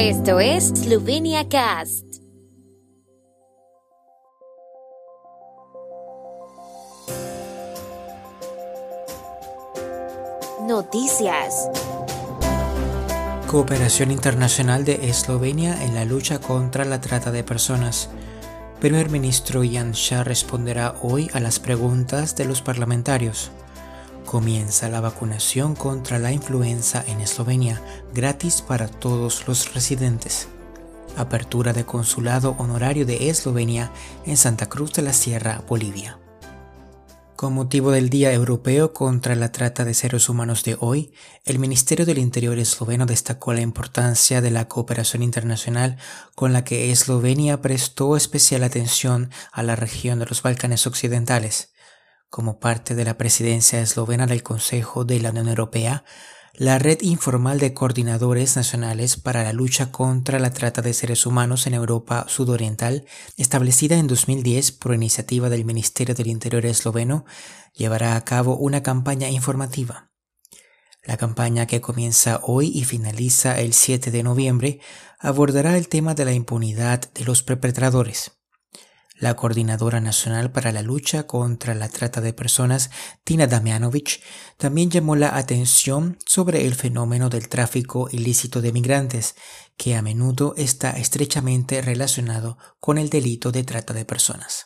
Esto es Slovenia Cast. Noticias. Cooperación internacional de Eslovenia en la lucha contra la trata de personas. Primer ministro Jan Shah responderá hoy a las preguntas de los parlamentarios. Comienza la vacunación contra la influenza en Eslovenia, gratis para todos los residentes. Apertura de consulado honorario de Eslovenia en Santa Cruz de la Sierra, Bolivia. Con motivo del Día Europeo contra la Trata de Seres Humanos de hoy, el Ministerio del Interior esloveno destacó la importancia de la cooperación internacional con la que Eslovenia prestó especial atención a la región de los Balcanes Occidentales como parte de la presidencia eslovena del Consejo de la Unión Europea, la Red Informal de Coordinadores Nacionales para la Lucha contra la Trata de Seres Humanos en Europa Sudoriental, establecida en 2010 por iniciativa del Ministerio del Interior esloveno, llevará a cabo una campaña informativa. La campaña que comienza hoy y finaliza el 7 de noviembre abordará el tema de la impunidad de los perpetradores. La Coordinadora Nacional para la Lucha contra la Trata de Personas, Tina Damianovic, también llamó la atención sobre el fenómeno del tráfico ilícito de migrantes, que a menudo está estrechamente relacionado con el delito de trata de personas.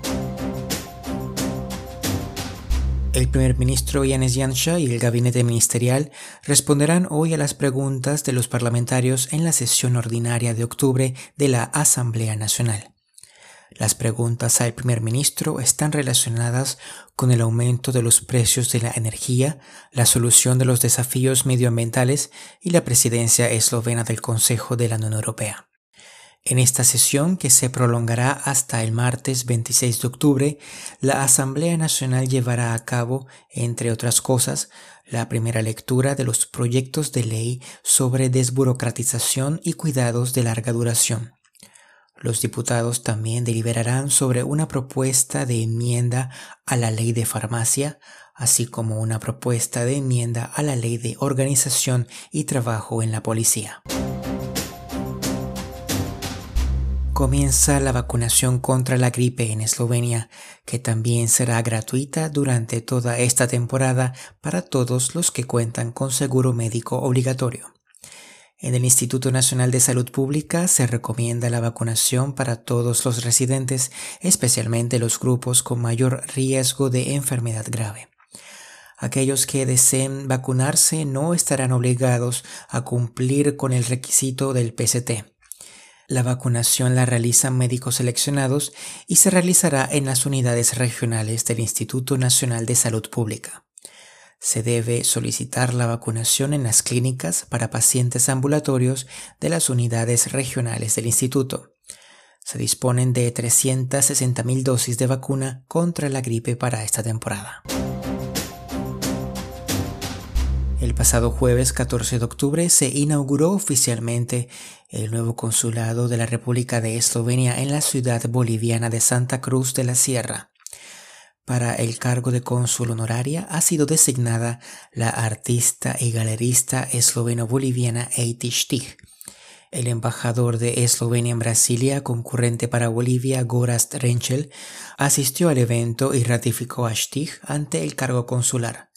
El primer ministro Yanis Yansha y el gabinete ministerial responderán hoy a las preguntas de los parlamentarios en la sesión ordinaria de octubre de la Asamblea Nacional. Las preguntas al primer ministro están relacionadas con el aumento de los precios de la energía, la solución de los desafíos medioambientales y la presidencia eslovena del Consejo de la Unión Europea. En esta sesión, que se prolongará hasta el martes 26 de octubre, la Asamblea Nacional llevará a cabo, entre otras cosas, la primera lectura de los proyectos de ley sobre desburocratización y cuidados de larga duración. Los diputados también deliberarán sobre una propuesta de enmienda a la ley de farmacia, así como una propuesta de enmienda a la ley de organización y trabajo en la policía. Comienza la vacunación contra la gripe en Eslovenia, que también será gratuita durante toda esta temporada para todos los que cuentan con seguro médico obligatorio. En el Instituto Nacional de Salud Pública se recomienda la vacunación para todos los residentes, especialmente los grupos con mayor riesgo de enfermedad grave. Aquellos que deseen vacunarse no estarán obligados a cumplir con el requisito del PCT. La vacunación la realizan médicos seleccionados y se realizará en las unidades regionales del Instituto Nacional de Salud Pública. Se debe solicitar la vacunación en las clínicas para pacientes ambulatorios de las unidades regionales del instituto. Se disponen de 360.000 dosis de vacuna contra la gripe para esta temporada. El pasado jueves 14 de octubre se inauguró oficialmente el nuevo consulado de la República de Eslovenia en la ciudad boliviana de Santa Cruz de la Sierra. Para el cargo de cónsul honoraria ha sido designada la artista y galerista esloveno-boliviana Eiti Stich. El embajador de Eslovenia en Brasilia, concurrente para Bolivia, Gorast Renchel, asistió al evento y ratificó a Stich ante el cargo consular.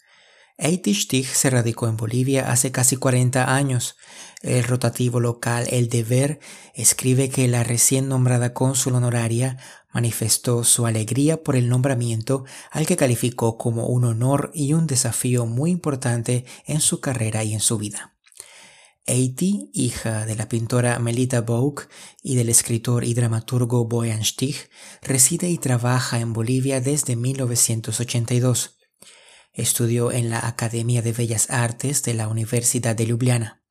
Eiti Stich se radicó en Bolivia hace casi 40 años. El rotativo local El Deber escribe que la recién nombrada cónsul honoraria manifestó su alegría por el nombramiento al que calificó como un honor y un desafío muy importante en su carrera y en su vida. Eiti, hija de la pintora Melita Bouk y del escritor y dramaturgo Boyan Stich, reside y trabaja en Bolivia desde 1982. Estudió en la Academia de Bellas Artes de la Universidad de Ljubljana.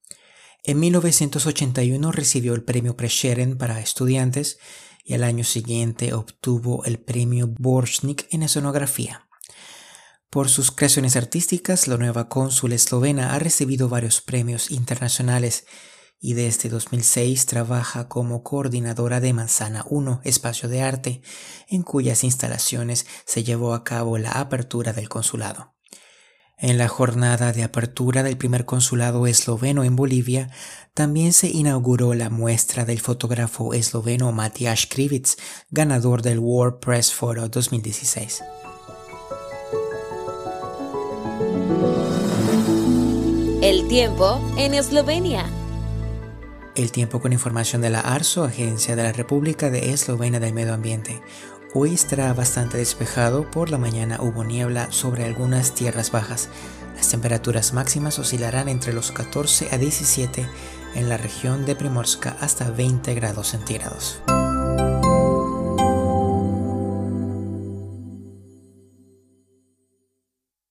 En 1981 recibió el premio Prešeren para estudiantes y al año siguiente obtuvo el premio Borchnik en escenografía. Por sus creaciones artísticas, la nueva cónsul eslovena ha recibido varios premios internacionales y desde 2006 trabaja como coordinadora de Manzana 1, espacio de arte, en cuyas instalaciones se llevó a cabo la apertura del consulado. En la jornada de apertura del primer consulado esloveno en Bolivia, también se inauguró la muestra del fotógrafo esloveno Matias Krivic, ganador del World Press Photo 2016. El tiempo en Eslovenia. El tiempo con información de la ARSO, Agencia de la República de Eslovenia del Medio Ambiente. Hoy estará bastante despejado, por la mañana hubo niebla sobre algunas tierras bajas. Las temperaturas máximas oscilarán entre los 14 a 17 en la región de Primorska hasta 20 grados centígrados.